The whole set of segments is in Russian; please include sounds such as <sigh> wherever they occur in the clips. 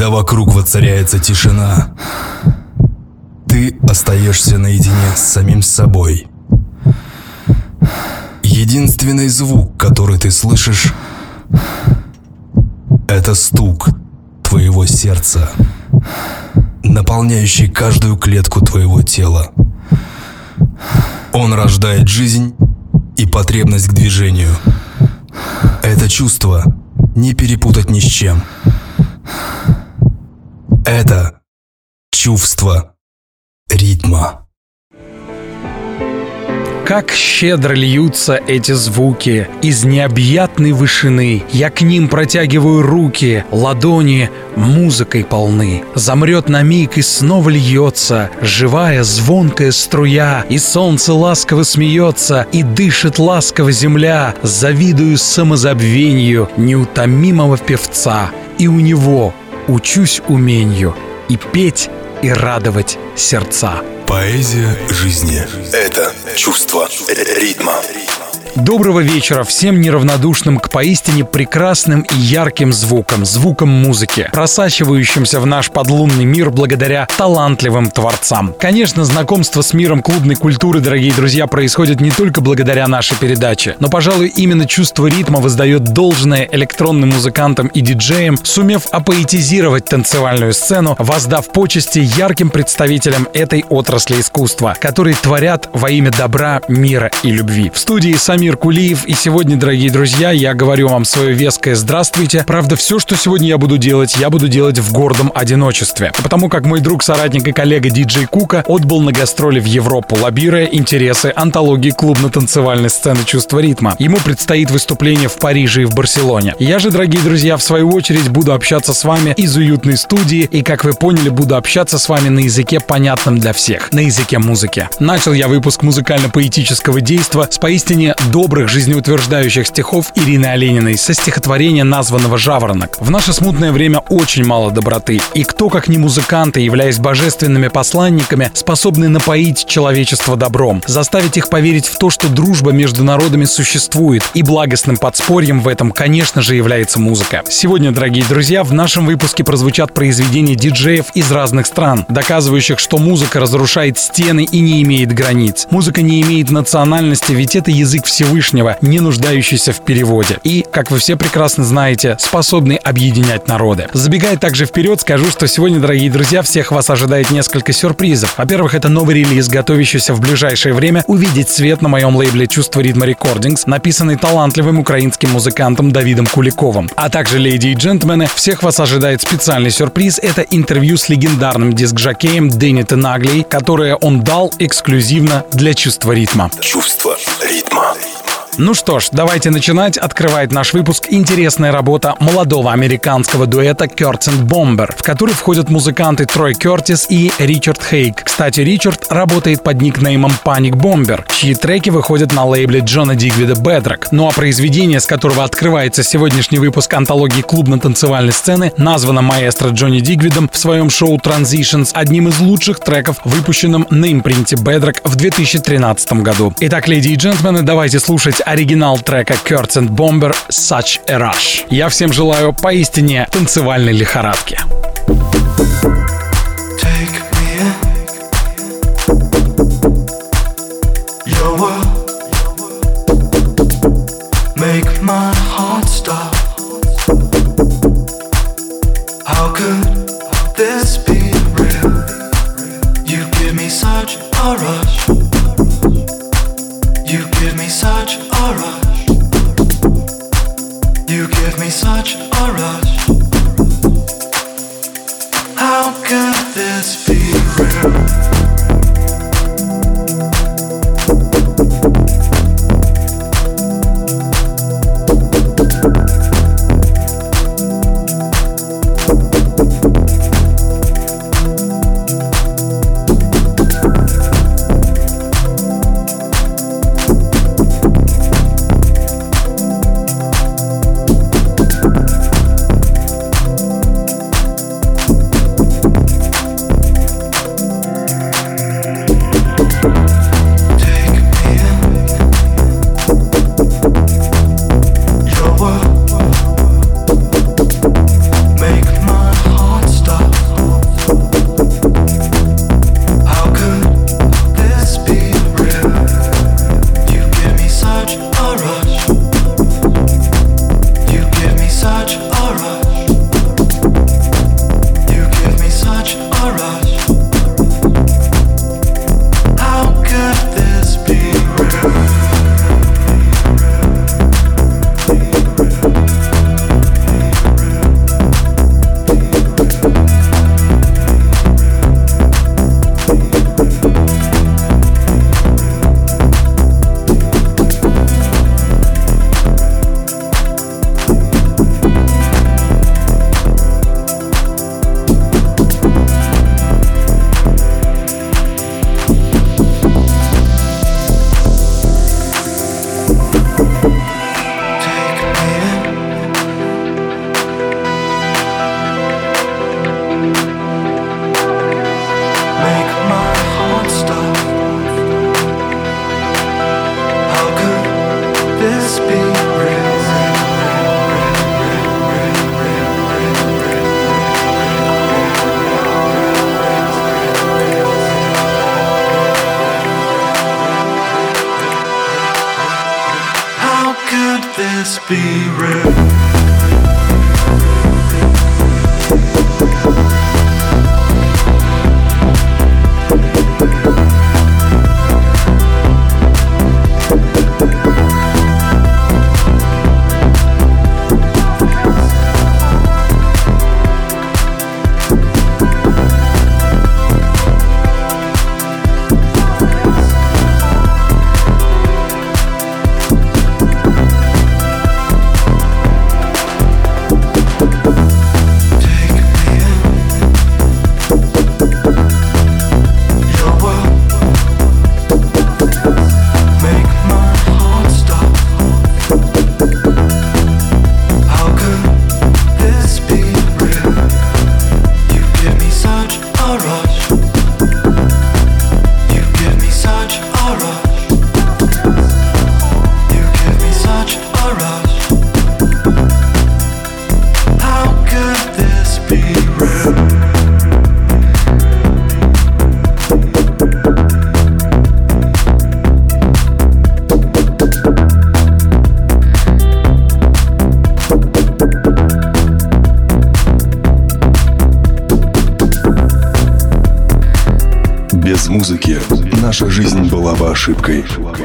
Когда вокруг воцаряется тишина, ты остаешься наедине с самим собой. Единственный звук, который ты слышишь, это стук твоего сердца, наполняющий каждую клетку твоего тела. Он рождает жизнь и потребность к движению. Это чувство не перепутать ни с чем. Это чувство ритма. Как щедро льются эти звуки из необъятной вышины. Я к ним протягиваю руки, ладони музыкой полны. Замрет на миг и снова льется, живая звонкая струя, и солнце ласково смеется, и дышит ласково земля. Завидую самозабвению неутомимого певца, и у него учусь умению и петь, и радовать сердца. Поэзия жизни – это чувство ритма. Доброго вечера всем неравнодушным к поистине прекрасным и ярким звукам, звукам музыки, просачивающимся в наш подлунный мир благодаря талантливым творцам. Конечно, знакомство с миром клубной культуры, дорогие друзья, происходит не только благодаря нашей передаче, но, пожалуй, именно чувство ритма воздает должное электронным музыкантам и диджеям, сумев апоэтизировать танцевальную сцену, воздав почести ярким представителям этой отрасли искусства, которые творят во имя добра, мира и любви. В студии сами Самир Кулиев. И сегодня, дорогие друзья, я говорю вам свое веское здравствуйте. Правда, все, что сегодня я буду делать, я буду делать в гордом одиночестве. Потому как мой друг, соратник и коллега диджей Кука отбыл на гастроли в Европу, лоббируя интересы антологии клубно-танцевальной сцены чувства ритма. Ему предстоит выступление в Париже и в Барселоне. Я же, дорогие друзья, в свою очередь буду общаться с вами из уютной студии и, как вы поняли, буду общаться с вами на языке, понятном для всех, на языке музыки. Начал я выпуск музыкально-поэтического действа с поистине добрых жизнеутверждающих стихов Ирины Олениной со стихотворения, названного «Жаворонок». В наше смутное время очень мало доброты, и кто, как не музыканты, являясь божественными посланниками, способны напоить человечество добром, заставить их поверить в то, что дружба между народами существует, и благостным подспорьем в этом, конечно же, является музыка. Сегодня, дорогие друзья, в нашем выпуске прозвучат произведения диджеев из разных стран, доказывающих, что музыка разрушает стены и не имеет границ. Музыка не имеет национальности, ведь это язык всего Всевышнего, не нуждающийся в переводе. И, как вы все прекрасно знаете, способный объединять народы. Забегая также вперед, скажу, что сегодня, дорогие друзья, всех вас ожидает несколько сюрпризов. Во-первых, это новый релиз, готовящийся в ближайшее время увидеть свет на моем лейбле «Чувство ритма рекордингс», написанный талантливым украинским музыкантом Давидом Куликовым. А также, леди и джентльмены, всех вас ожидает специальный сюрприз. Это интервью с легендарным диск-жокеем Дэнни Тенаглей, которое он дал эксклюзивно для «Чувства ритма». Чувство ритма. Ну что ж, давайте начинать. Открывает наш выпуск интересная работа молодого американского дуэта and Bomber, в который входят музыканты Трой Кертис и Ричард Хейк. Кстати, Ричард работает под никнеймом Panic Bomber, чьи треки выходят на лейбле Джона Дигвида Bedrock. Ну а произведение, с которого открывается сегодняшний выпуск антологии клубно-танцевальной сцены, названо маэстро Джонни Дигвидом в своем шоу Transitions одним из лучших треков, выпущенным на импринте Bedrock в 2013 году. Итак, леди и джентльмены, давайте слушать оригинал трека Kurtz and Bomber Such a Rush. Я всем желаю поистине танцевальной лихорадки. Make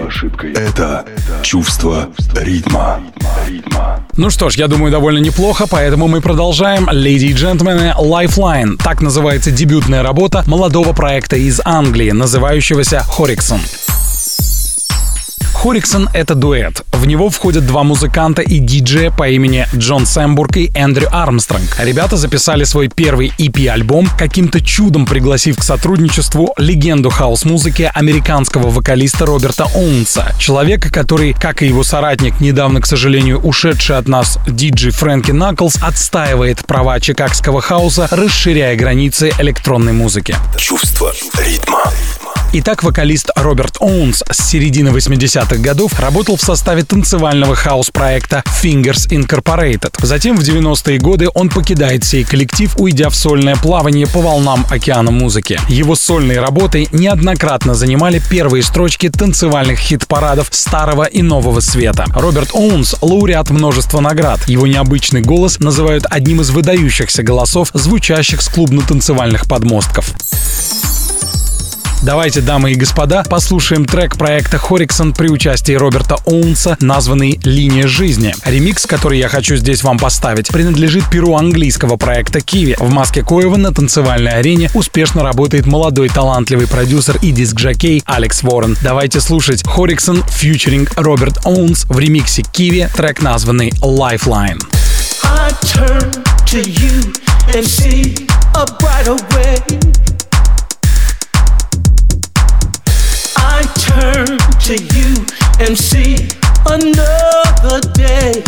ошибкой. Это чувство ритма. Ну что ж, я думаю, довольно неплохо, поэтому мы продолжаем. Леди и джентльмены, Lifeline. Так называется дебютная работа молодого проекта из Англии, называющегося Хориксон. Хориксон — это дуэт. В него входят два музыканта и диджея по имени Джон Сэмбург и Эндрю Армстронг. Ребята записали свой первый EP-альбом, каким-то чудом пригласив к сотрудничеству легенду хаос-музыки американского вокалиста Роберта Оунса. Человека, который, как и его соратник, недавно, к сожалению, ушедший от нас диджей Фрэнки Наклс, отстаивает права чикагского хаоса, расширяя границы электронной музыки. Чувство ритма. Итак, вокалист Роберт Оунс с середины 80-х годов работал в составе танцевального хаос-проекта Fingers Incorporated. Затем в 90-е годы он покидает сей коллектив, уйдя в сольное плавание по волнам океана музыки. Его сольные работы неоднократно занимали первые строчки танцевальных хит-парадов старого и нового света. Роберт Оунс — лауреат множества наград. Его необычный голос называют одним из выдающихся голосов, звучащих с клубно-танцевальных подмостков. Давайте, дамы и господа, послушаем трек проекта Хориксон при участии Роберта Оунса, названный «Линия жизни». Ремикс, который я хочу здесь вам поставить, принадлежит перу английского проекта Киви. В маске Коева на танцевальной арене успешно работает молодой талантливый продюсер и диск-джокей Алекс Ворон. Давайте слушать Хориксон фьючеринг Роберт Оунс в ремиксе Киви, трек названный «Lifeline». I turn to you and see a. I turn to you and see another day.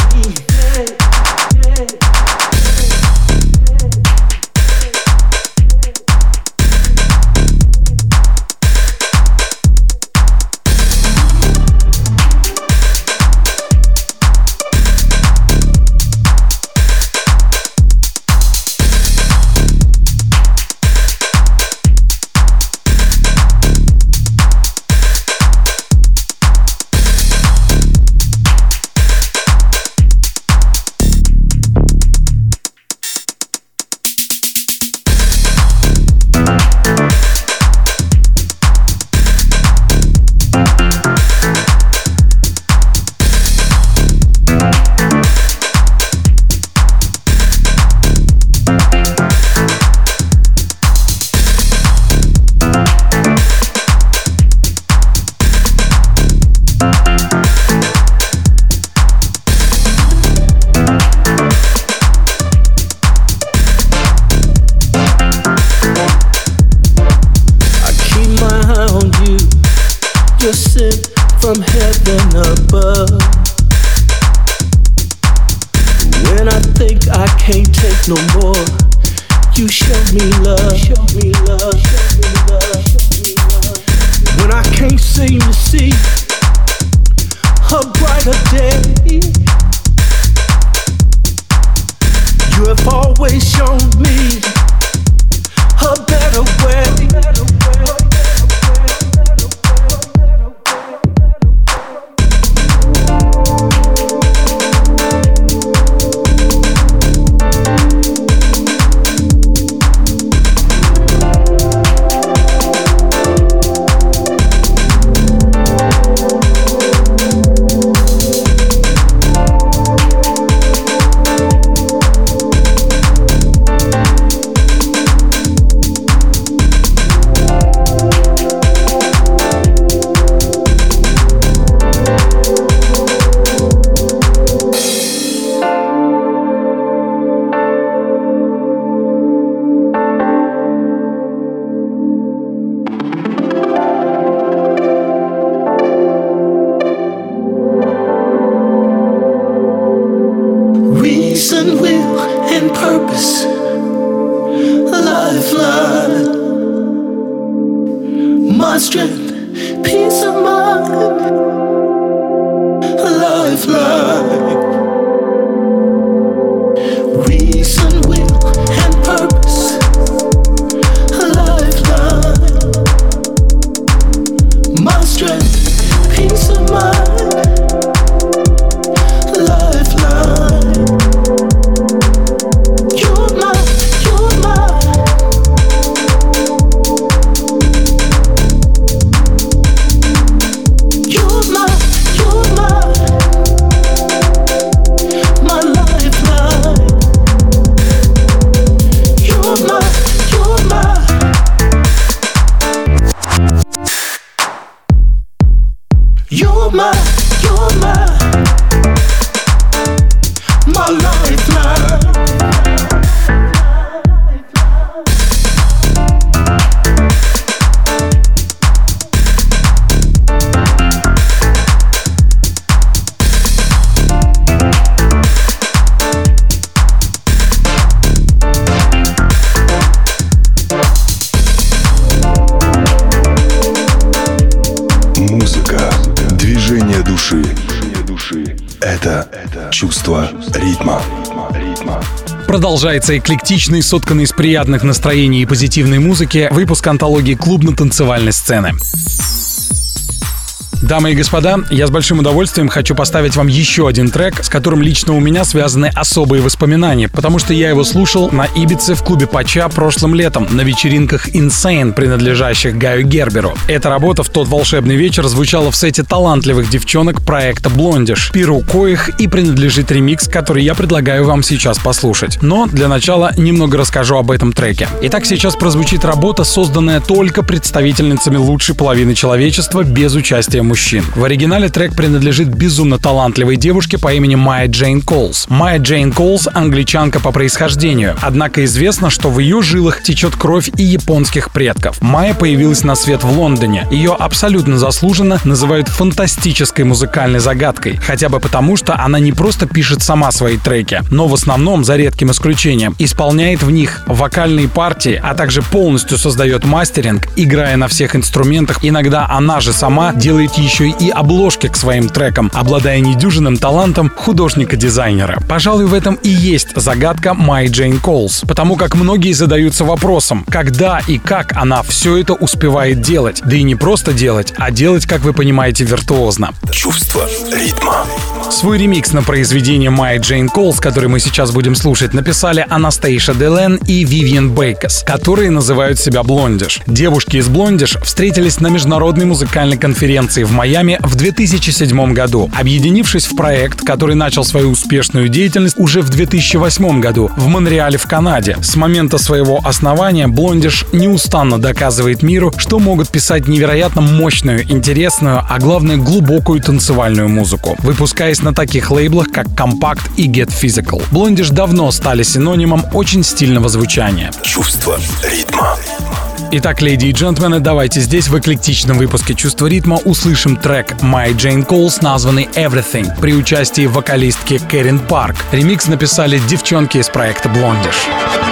Продолжается эклектичный, сотканный из приятных настроений и позитивной музыки выпуск антологии клубно-танцевальной сцены. Дамы и господа, я с большим удовольствием хочу поставить вам еще один трек, с которым лично у меня связаны особые воспоминания, потому что я его слушал на Ибице в клубе Пача прошлым летом на вечеринках Insane, принадлежащих Гаю Герберу. Эта работа в тот волшебный вечер звучала в сете талантливых девчонок проекта Блондиш, пиру коих и принадлежит ремикс, который я предлагаю вам сейчас послушать. Но для начала немного расскажу об этом треке. Итак, сейчас прозвучит работа, созданная только представительницами лучшей половины человечества без участия мужчин. В оригинале трек принадлежит безумно талантливой девушке по имени Майя Джейн Колс. Майя Джейн Колс — англичанка по происхождению, однако известно, что в ее жилах течет кровь и японских предков. Майя появилась на свет в Лондоне. Ее абсолютно заслуженно называют фантастической музыкальной загадкой, хотя бы потому, что она не просто пишет сама свои треки, но в основном, за редким исключением, исполняет в них вокальные партии, а также полностью создает мастеринг, играя на всех инструментах. Иногда она же сама делает еще и обложки к своим трекам, обладая недюжинным талантом художника-дизайнера. Пожалуй, в этом и есть загадка Май Джейн Колс, потому как многие задаются вопросом, когда и как она все это успевает делать. Да и не просто делать, а делать, как вы понимаете, виртуозно. Чувство ритма. Свой ремикс на произведение Май Джейн Колс, который мы сейчас будем слушать, написали Анастейша Делен и Вивиан Бейкас, которые называют себя Блондиш. Девушки из Блондиш встретились на международной музыкальной конференции в Майами в 2007 году, объединившись в проект, который начал свою успешную деятельность уже в 2008 году в Монреале в Канаде. С момента своего основания Блондиш неустанно доказывает миру, что могут писать невероятно мощную, интересную, а главное глубокую танцевальную музыку, выпускаясь на таких лейблах, как Compact и Get Physical. Блондиш давно стали синонимом очень стильного звучания. Чувство ритма. Итак, леди и джентльмены, давайте здесь в эклектичном выпуске «Чувство ритма» услышим трек My Jane Calls, названный Everything, при участии вокалистки Кэрин Парк. Ремикс написали девчонки из проекта Blondish.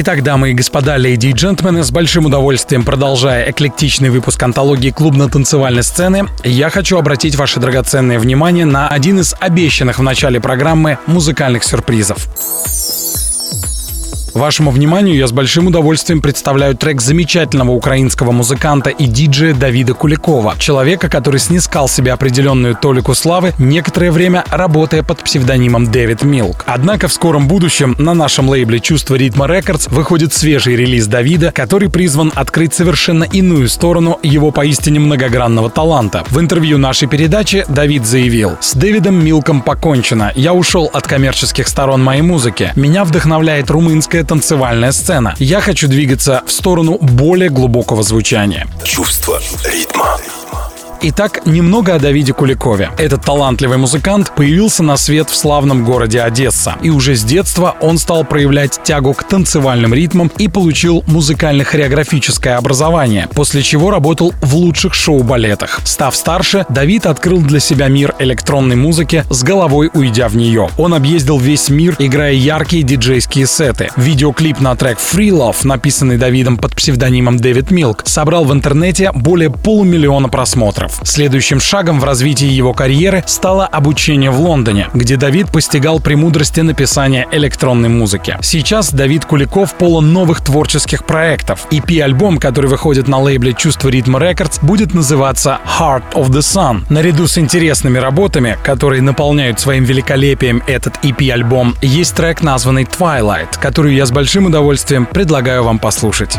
Итак, дамы и господа, леди и джентльмены, с большим удовольствием продолжая эклектичный выпуск антологии клубно-танцевальной сцены, я хочу обратить ваше драгоценное внимание на один из обещанных в начале программы музыкальных сюрпризов. Вашему вниманию я с большим удовольствием представляю трек замечательного украинского музыканта и диджея Давида Куликова, человека, который снискал себе определенную толику славы, некоторое время работая под псевдонимом Дэвид Милк. Однако в скором будущем на нашем лейбле «Чувство ритма Рекордс» выходит свежий релиз Давида, который призван открыть совершенно иную сторону его поистине многогранного таланта. В интервью нашей передачи Давид заявил «С Дэвидом Милком покончено. Я ушел от коммерческих сторон моей музыки. Меня вдохновляет румынская танцевальная сцена. Я хочу двигаться в сторону более глубокого звучания. Чувство ритма. Итак, немного о Давиде Куликове. Этот талантливый музыкант появился на свет в славном городе Одесса. И уже с детства он стал проявлять тягу к танцевальным ритмам и получил музыкально-хореографическое образование, после чего работал в лучших шоу-балетах. Став старше, Давид открыл для себя мир электронной музыки, с головой уйдя в нее. Он объездил весь мир, играя яркие диджейские сеты. Видеоклип на трек Free Love, написанный Давидом под псевдонимом Дэвид Милк, собрал в интернете более полумиллиона просмотров долларов. Следующим шагом в развитии его карьеры стало обучение в Лондоне, где Давид постигал премудрости написания электронной музыки. Сейчас Давид Куликов полон новых творческих проектов. EP-альбом, который выходит на лейбле «Чувство ритма Records, будет называться Heart of the Sun. Наряду с интересными работами, которые наполняют своим великолепием этот EP-альбом, есть трек, названный Twilight, который я с большим удовольствием предлагаю вам послушать.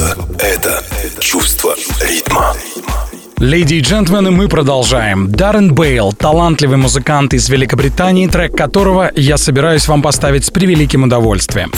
Свобода – это чувство ритма. Леди и джентльмены, мы продолжаем. Даррен Бейл, талантливый музыкант из Великобритании, трек которого я собираюсь вам поставить с превеликим удовольствием.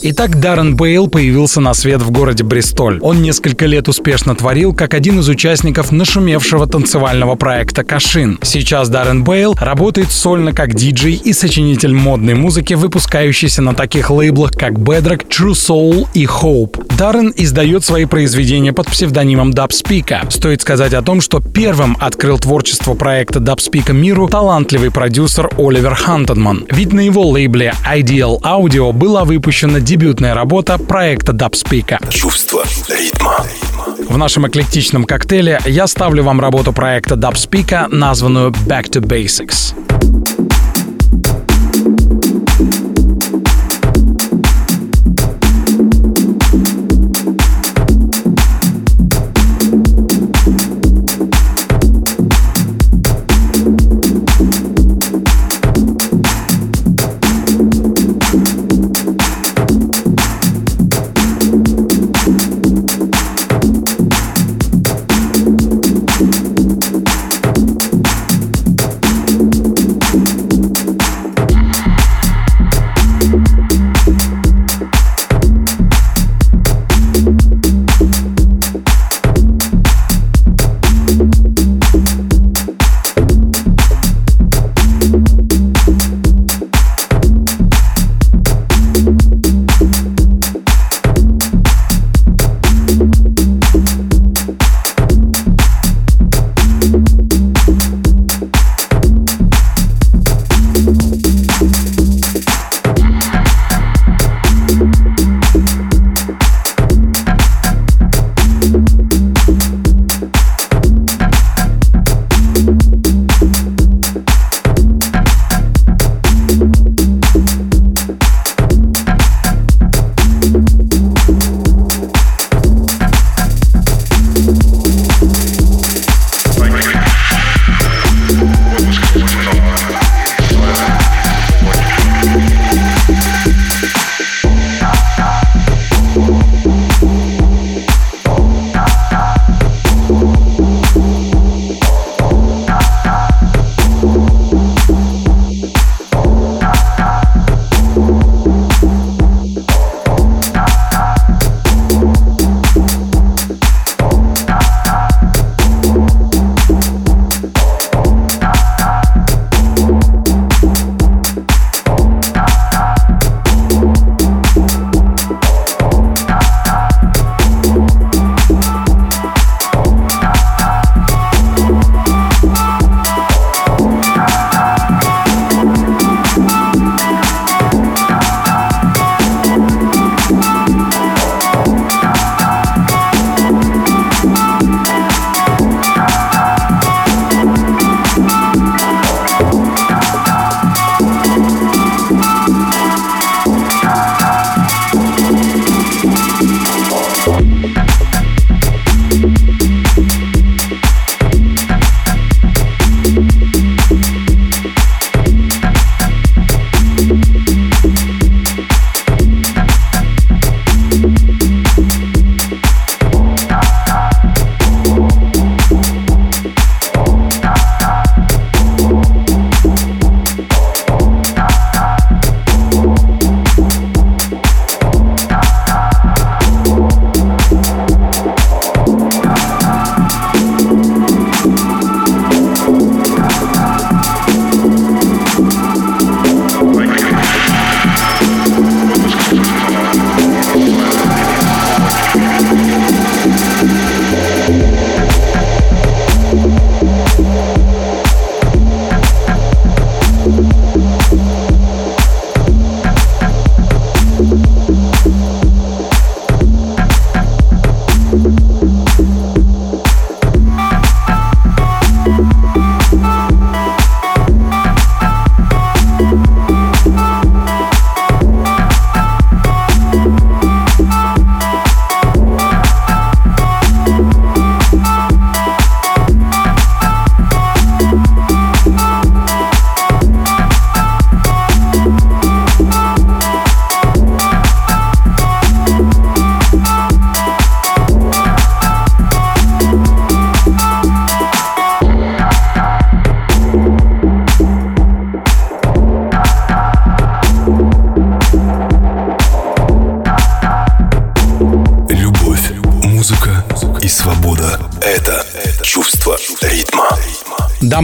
Итак, Даррен Бейл появился на свет в городе Бристоль. Он несколько лет успешно творил, как один из участников нашумевшего танцевального проекта «Kosheen». Сейчас Даррен Бейл работает сольно как диджей и сочинитель модной музыки, выпускающийся на таких лейблах, как Bedrock, True Soul и Hope. Даррен издает свои произведения под псевдонимом Dubspeeka. Стоит сказать о том, что первым открыл творчество проекта Dubspeeka миру талантливый продюсер Оливер Хантеманн. Ведь на его лейбле Ideal Audio была выпущена дебютная работа проекта Dubspeak. Чувство ритма. В нашем эклектичном коктейле я ставлю вам работу проекта Dubspeak, названную Back to Basics.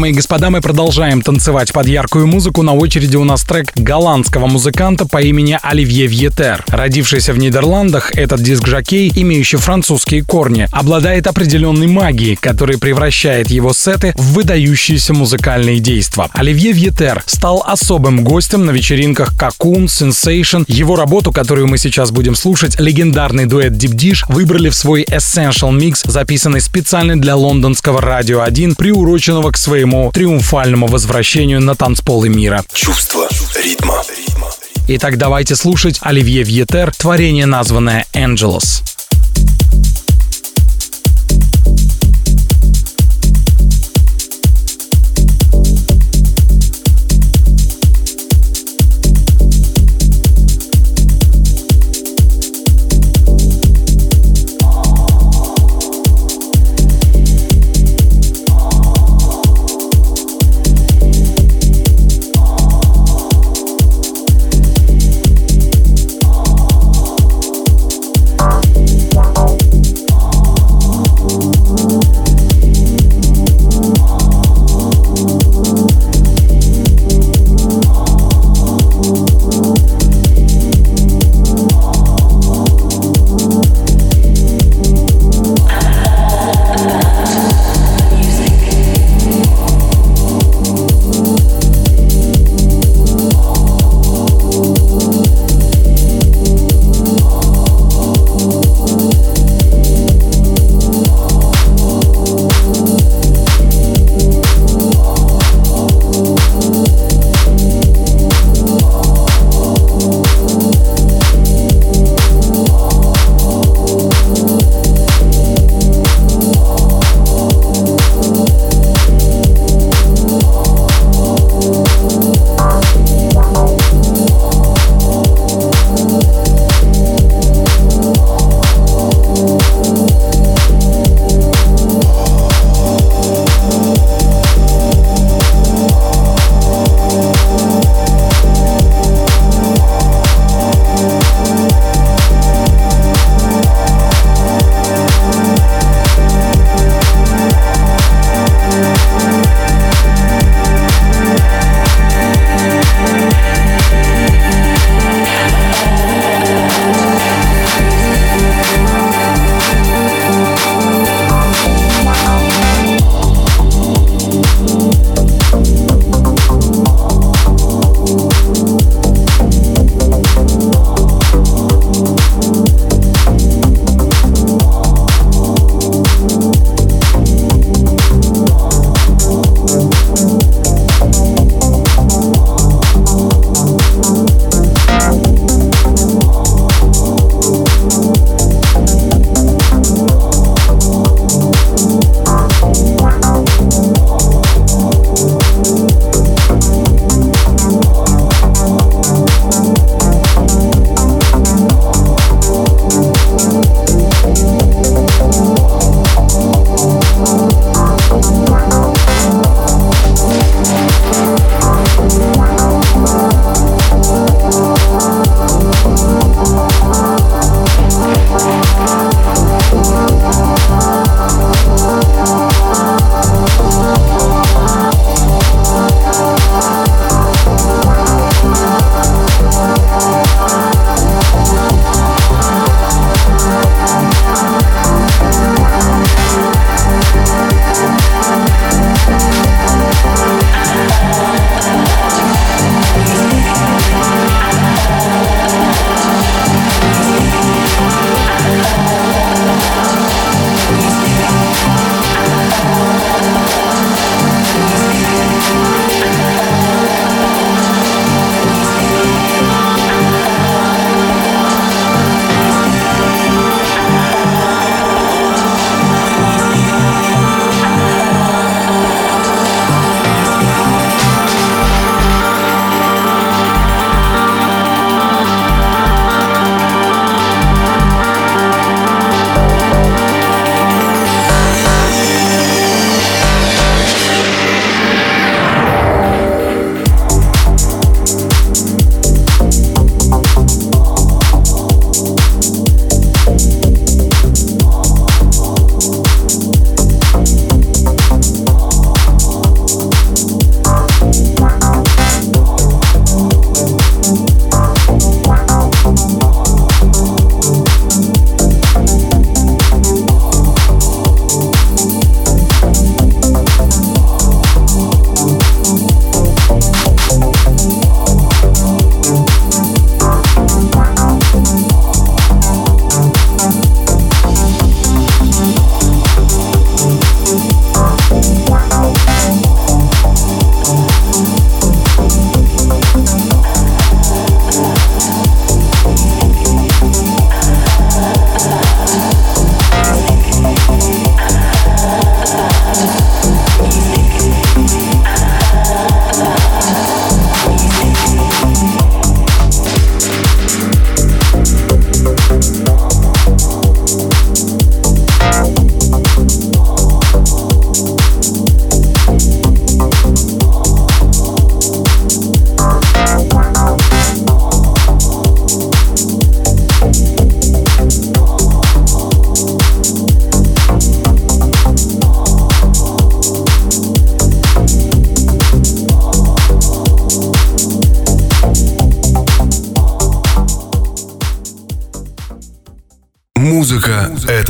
Дамы и господа, мы продолжаем танцевать под яркую музыку. На очереди у нас трек голландского музыканта по имени Оливье Вьетер. Родившийся в Нидерландах, этот диск-жокей, имеющий французские корни, обладает определенной магией, которая превращает его сеты в выдающиеся музыкальные действия. Оливье Вьетер стал особым гостем на вечеринках Cocoon, Sensation. Его работу, которую мы сейчас будем слушать, легендарный дуэт Deep Dish, выбрали в свой Essential Mix, записанный специально для лондонского Радио 1, приуроченного к своему триумфальному возвращению на танцполы мира. Чувство ритма. Итак, давайте слушать Оливье Вьетер, творение, названное «Angelus».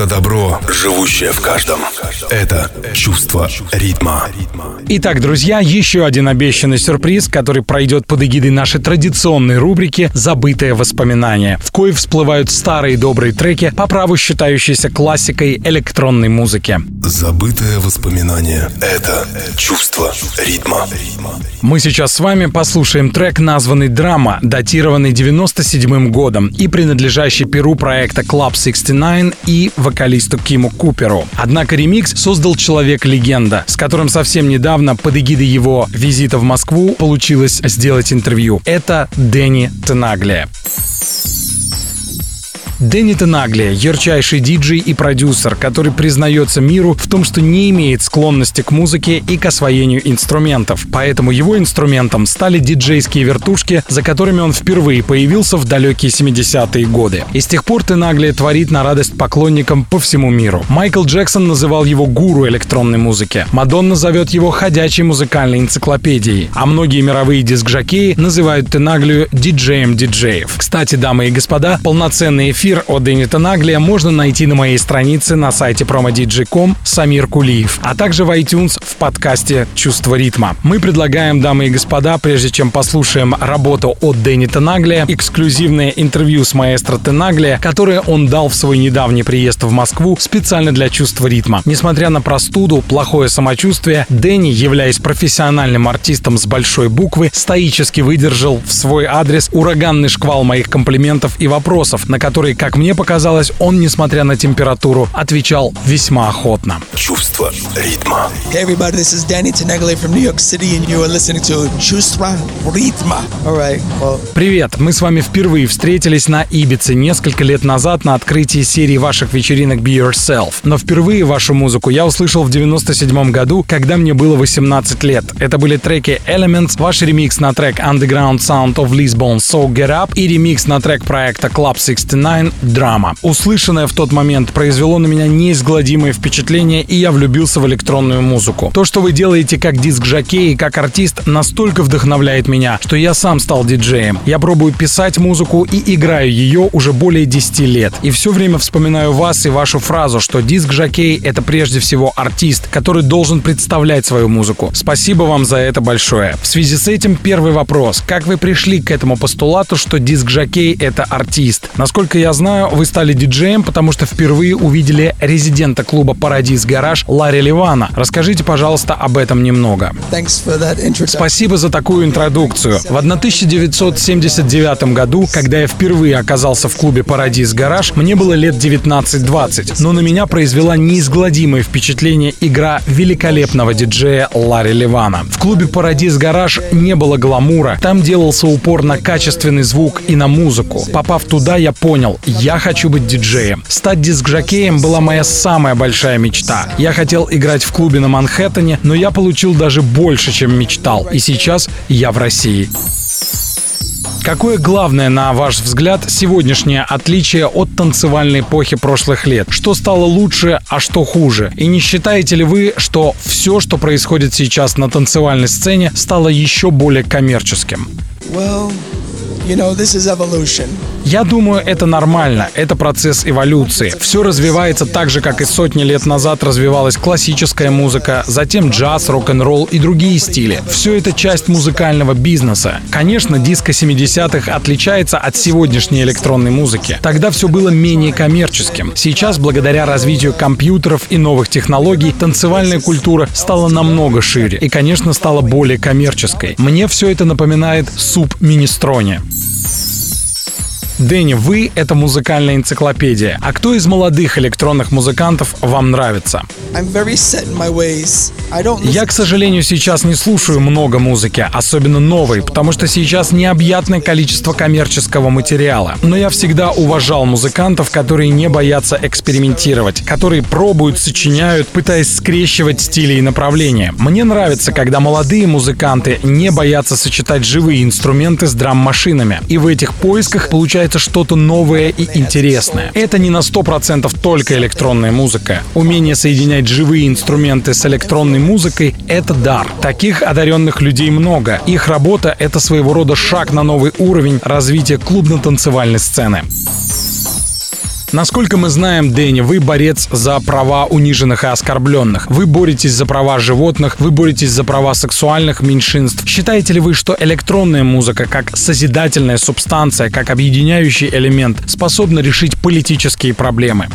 Это добро, живущее в каждом. Это чувство ритма. Итак, друзья, еще один обещанный сюрприз, который пройдет под эгидой нашей традиционной рубрики «Забытые воспоминания», в кое всплывают старые добрые треки, по праву считающиеся классикой электронной музыки. Забытые воспоминания — это чувство ритма. Мы сейчас с вами послушаем трек, названный «Драма», датированный 97 годом и принадлежащий перу проекта Club 69 и вокалисту Киму Куперу. Однако ремикс создал человек-легенда, с которым совсем недавно под эгидой его визита в Москву получилось сделать интервью. Это Дэнни Тенаглия. Дэнни Тенаглия – ярчайший диджей и продюсер, который признается миру в том, что не имеет склонности к музыке и к освоению инструментов. Поэтому его инструментом стали диджейские вертушки, за которыми он впервые появился в далекие 70-е годы. И с тех пор Тенаглия творит на радость поклонникам по всему миру. Майкл Джексон называл его гуру электронной музыки. Мадонна зовет его ходячей музыкальной энциклопедией. А многие мировые диск-жокеи называют Тенаглию диджеем диджеев. Кстати, дамы и господа, полноценный эфир Эфир от Денита Наглия можно найти на моей странице на сайте promodj.com Самир Кулиев, а также в iTunes в подкасте «Чувство ритма». Мы предлагаем, дамы и господа, прежде чем послушаем работу от Денита Наглия, эксклюзивное интервью с маэстро Тенаглия, которое он дал в свой недавний приезд в Москву специально для «Чувства ритма». Несмотря на простуду, плохое самочувствие, Дэнни, являясь профессиональным артистом с большой буквы, стоически выдержал в свой адрес ураганный шквал моих комплиментов и вопросов, на которые как мне показалось, он, несмотря на температуру, отвечал весьма охотно. Чувство ритма. Hey everybody, this is Danny Tenegle from New York City and you are listening to Чувство ритма. Alright, well... Привет, мы с вами впервые встретились на Ибице несколько лет назад на открытии серии ваших вечеринок Be Yourself. Но впервые вашу музыку я услышал в 97 году, когда мне было 18 лет. Это были треки Elements, ваш ремикс на трек Underground Sound of Lisbon So Get Up и ремикс на трек проекта Club 69 онлайн драма. Услышанное в тот момент произвело на меня неизгладимое впечатление, и я влюбился в электронную музыку. То, что вы делаете как диск-жокей и как артист, настолько вдохновляет меня, что я сам стал диджеем. Я пробую писать музыку и играю ее уже более 10 лет. И все время вспоминаю вас и вашу фразу, что диск-жокей — это прежде всего артист, который должен представлять свою музыку. Спасибо вам за это большое. В связи с этим первый вопрос. Как вы пришли к этому постулату, что диск-жокей — это артист? Насколько я знаю, вы стали диджеем, потому что впервые увидели резидента клуба «Парадис Гараж» Ларри Ливана. Расскажите, пожалуйста, об этом немного. Спасибо за такую интродукцию. В 1979 году, когда я впервые оказался в клубе «Парадис Гараж», мне было лет 19-20, но на меня произвела неизгладимое впечатление игра великолепного диджея Ларри Ливана. В клубе «Парадис Гараж» не было гламура, там делался упор на качественный звук и на музыку. Попав туда, я понял, я хочу быть диджеем. Стать диск-жокеем была моя самая большая мечта. Я хотел играть в клубе на Манхэттене, но я получил даже больше, чем мечтал. И сейчас я в России. Какое главное, на ваш взгляд, сегодняшнее отличие от танцевальной эпохи прошлых лет? Что стало лучше, а что хуже? И не считаете ли вы, что все, что происходит сейчас на танцевальной сцене, стало еще более коммерческим? Я думаю, это нормально, это процесс эволюции. Все развивается так же, как и сотни лет назад развивалась классическая музыка, затем джаз, рок-н-ролл и другие стили. Все это часть музыкального бизнеса. Конечно, диско 70-х отличается от сегодняшней электронной музыки. Тогда все было менее коммерческим. Сейчас, благодаря развитию компьютеров и новых технологий, танцевальная культура стала намного шире и, конечно, стала более коммерческой. Мне все это напоминает суп министроне. Дэнни, вы — это музыкальная энциклопедия. А кто из молодых электронных музыкантов вам нравится? Я, к сожалению, сейчас не слушаю много музыки, особенно новой, потому что сейчас необъятное количество коммерческого материала. Но я всегда уважал музыкантов, которые не боятся экспериментировать, которые пробуют, сочиняют, пытаясь скрещивать стили и направления. Мне нравится, когда молодые музыканты не боятся сочетать живые инструменты с драм-машинами. И в этих поисках получается получается что-то новое и интересное. Это не на 100% только электронная музыка. Умение соединять живые инструменты с электронной музыкой — это дар. Таких одаренных людей много. Их работа — это своего рода шаг на новый уровень развития клубно-танцевальной сцены. Насколько мы знаем, Дэнни, вы борец за права униженных и оскорбленных. Вы боретесь за права животных, вы боретесь за права сексуальных меньшинств. Считаете ли вы, что электронная музыка, как созидательная субстанция, как объединяющий элемент, способна решить политические проблемы?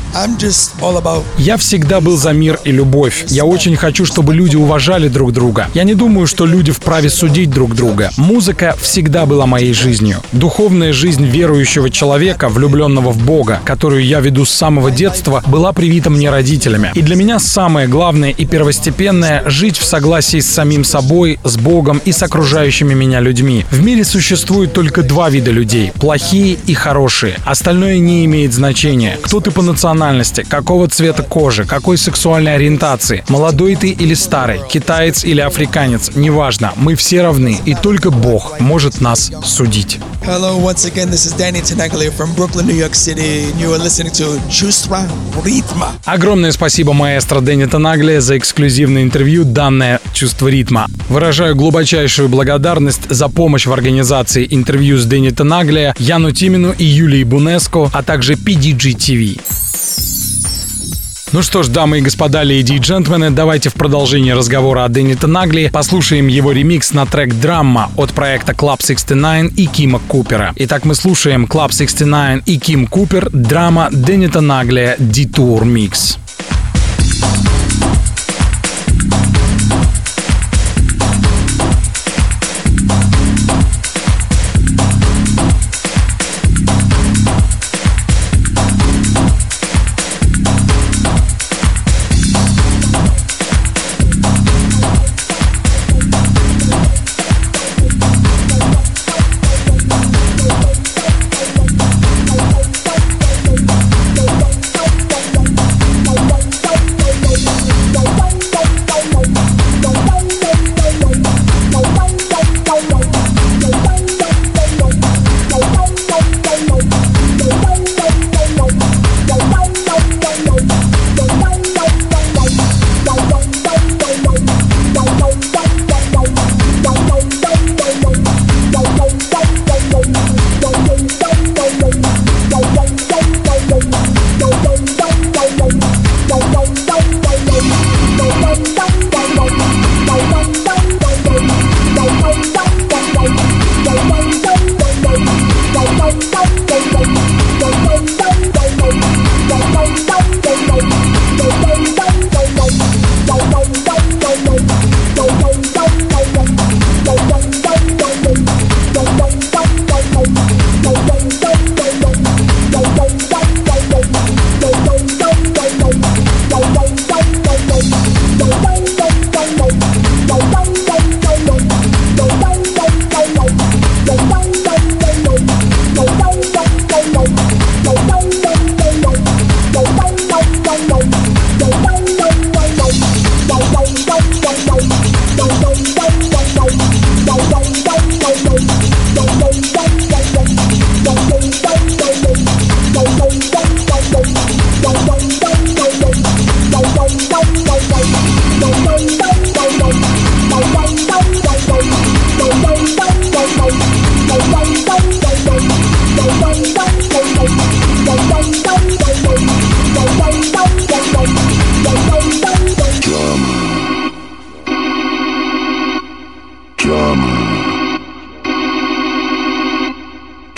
Я всегда был за мир и любовь. Я очень хочу, чтобы люди уважали друг друга. Я не думаю, что люди вправе судить друг друга. Музыка всегда была моей жизнью. Духовная жизнь верующего человека, влюбленного в Бога, которую я веду с самого детства, была привита мне родителями. И для меня самое главное и первостепенное — жить в согласии с самим собой, с Богом и с окружающими меня людьми. В мире существует только два вида людей — плохие и хорошие. Остальное не имеет значения. Кто ты по национальности, какого цвета кожи, какой сексуальной ориентации, молодой ты или старый, китаец или африканец, неважно, мы все равны, и только Бог может нас судить. Hello, once again, this is Danny Чувство ритма. Огромное спасибо маэстро Дэнни Тенаглия за эксклюзивное интервью, данное «Чувство ритма». Выражаю глубочайшую благодарность за помощь в организации интервью с Дэнни Тенаглия, Яну Тимину и Юлии Бунеско, а также PDG TV. Ну что ж, дамы и господа, леди и джентльмены, давайте в продолжении разговора о Дэнни Нагли послушаем его ремикс на трек «Драма» от проекта Club 69 и Кима Купера. Итак, мы слушаем Club 69 и Ким Купер, драма Дэнни Нагли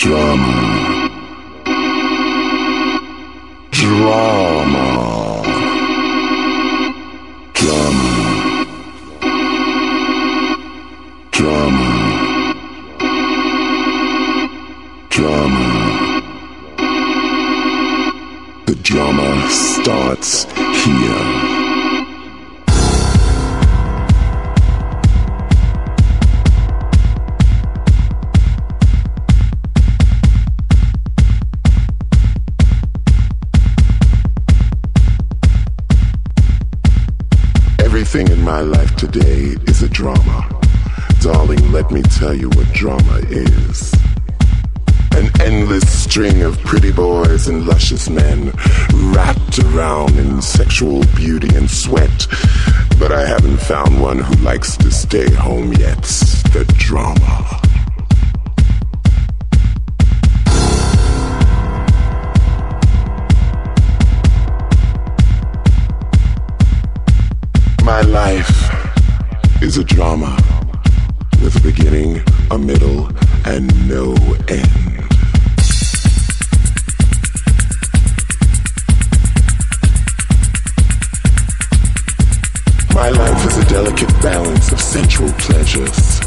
Drama. Drama. today is a drama. Darling, let me tell you what drama is. An endless string of pretty boys and luscious men wrapped around in sexual beauty and sweat. But I haven't found one who likes to stay home yet. The drama. my life is a drama with a beginning, a middle, and no end. My life is a delicate balance of sensual pleasures.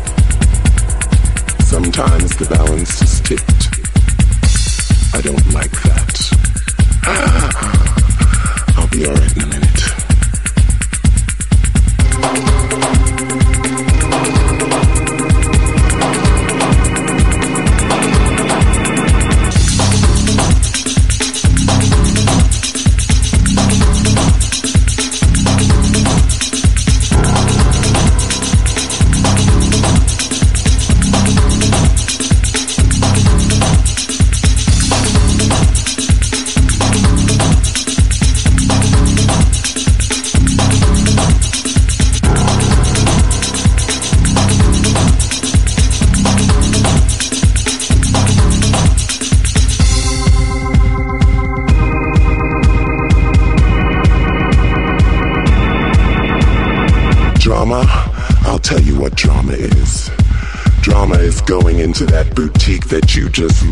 Sometimes the balance is tipped. I don't like that. <laughs> I'll be alright in a minute.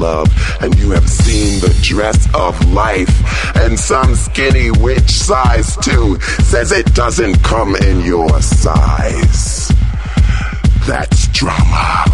Love, and you have seen the dress of life, and some skinny witch size two says it doesn't come in your size. That's drama.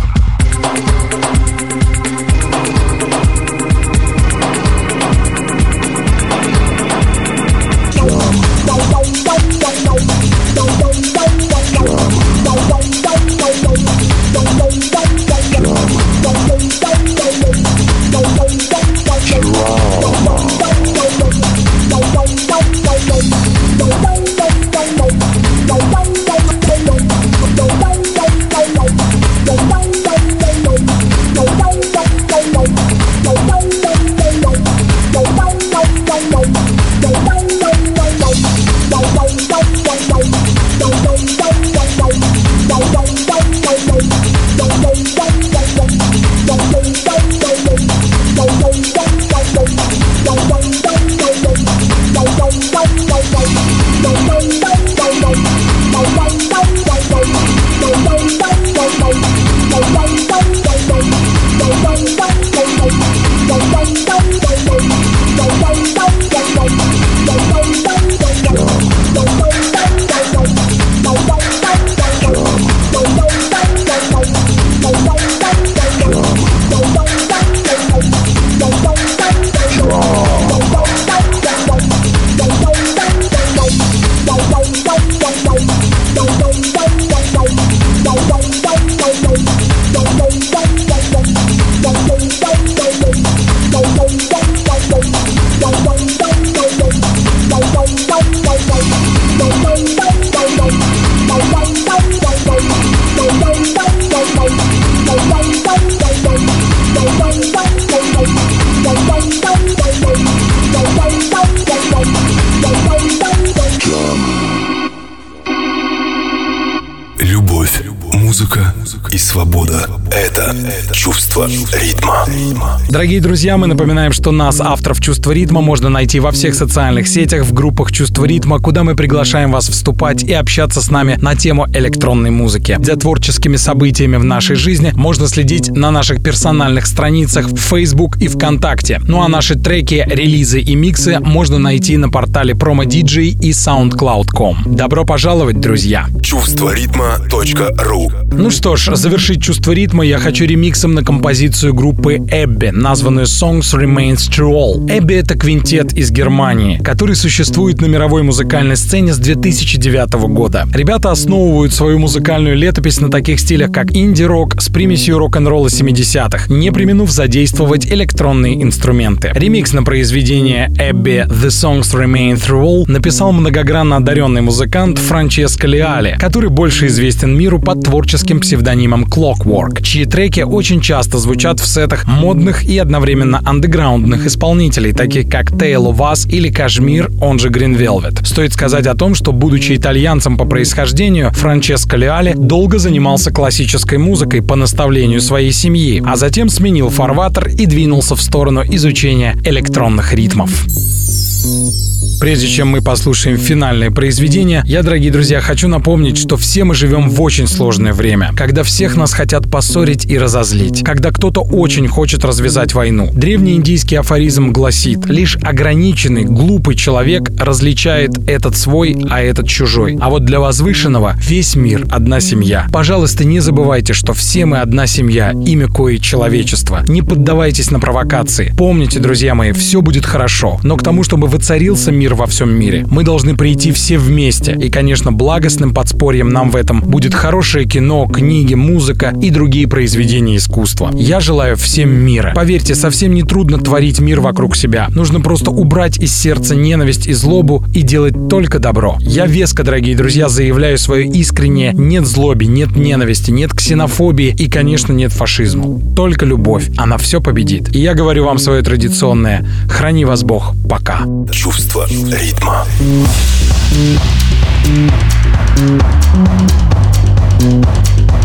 Дорогие друзья, мы напоминаем, что нас, авторов «Чувства ритма», можно найти во всех социальных сетях, в группах «Чувство ритма», куда мы приглашаем вас вступать и общаться с нами на тему электронной музыки. За творческими событиями в нашей жизни можно следить на наших персональных страницах в Facebook и ВКонтакте. Ну а наши треки, релизы и миксы можно найти на портале PromoDJ и SoundCloud.com. Добро пожаловать, друзья! Чувство ритма.ру Ну что ж, завершить чувство ритма я хочу ремиксом на композицию группы Эбби, названную Songs Remains True All. Эбби — это квинтет из Германии, который существует на мировой музыкальной сцене с 2009 года. Ребята основывают свою музыкальную летопись на таких стилях, как инди-рок с примесью рок-н-ролла 70-х, не применув задействовать электронные инструменты. Ремикс на произведение Эбби The Songs Remain Through All написал многогранно одаренный музыкант Франческо Леали, который больше известен миру под творческим псевдонимом Clockwork, чьи треки очень часто звучат в сетах модных и одновременно андеграундных исполнителей, таких как Tale of Us или Кашмир, он же Green Velvet. Стоит сказать о том, что, будучи итальянцем по происхождению, Франческо Леали долго занимался классической музыкой по наставлению своей семьи, а затем сменил фарватер и двинулся в сторону изучения электронных ритмов. Thank you. Прежде чем мы послушаем финальное произведение, я, дорогие друзья, хочу напомнить, что все мы живем в очень сложное время, когда всех нас хотят поссорить и разозлить, когда кто-то очень хочет развязать войну. Древний индийский афоризм гласит, лишь ограниченный, глупый человек различает этот свой, а этот чужой. А вот для возвышенного весь мир — одна семья. Пожалуйста, не забывайте, что все мы одна семья, имя кое человечество. Не поддавайтесь на провокации. Помните, друзья мои, все будет хорошо. Но к тому, чтобы воцарился мир во всем мире, мы должны прийти все вместе. И, конечно, благостным подспорьем нам в этом будет хорошее кино, книги, музыка и другие произведения искусства. Я желаю всем мира. Поверьте, совсем не трудно творить мир вокруг себя. Нужно просто убрать из сердца ненависть и злобу и делать только добро. Я веско, дорогие друзья, заявляю свое искреннее нет злобе, нет ненависти, нет ксенофобии и, конечно, нет фашизму. Только любовь. Она все победит. И я говорю вам свое традиционное «Храни вас Бог». Пока. Чувство ритма. like before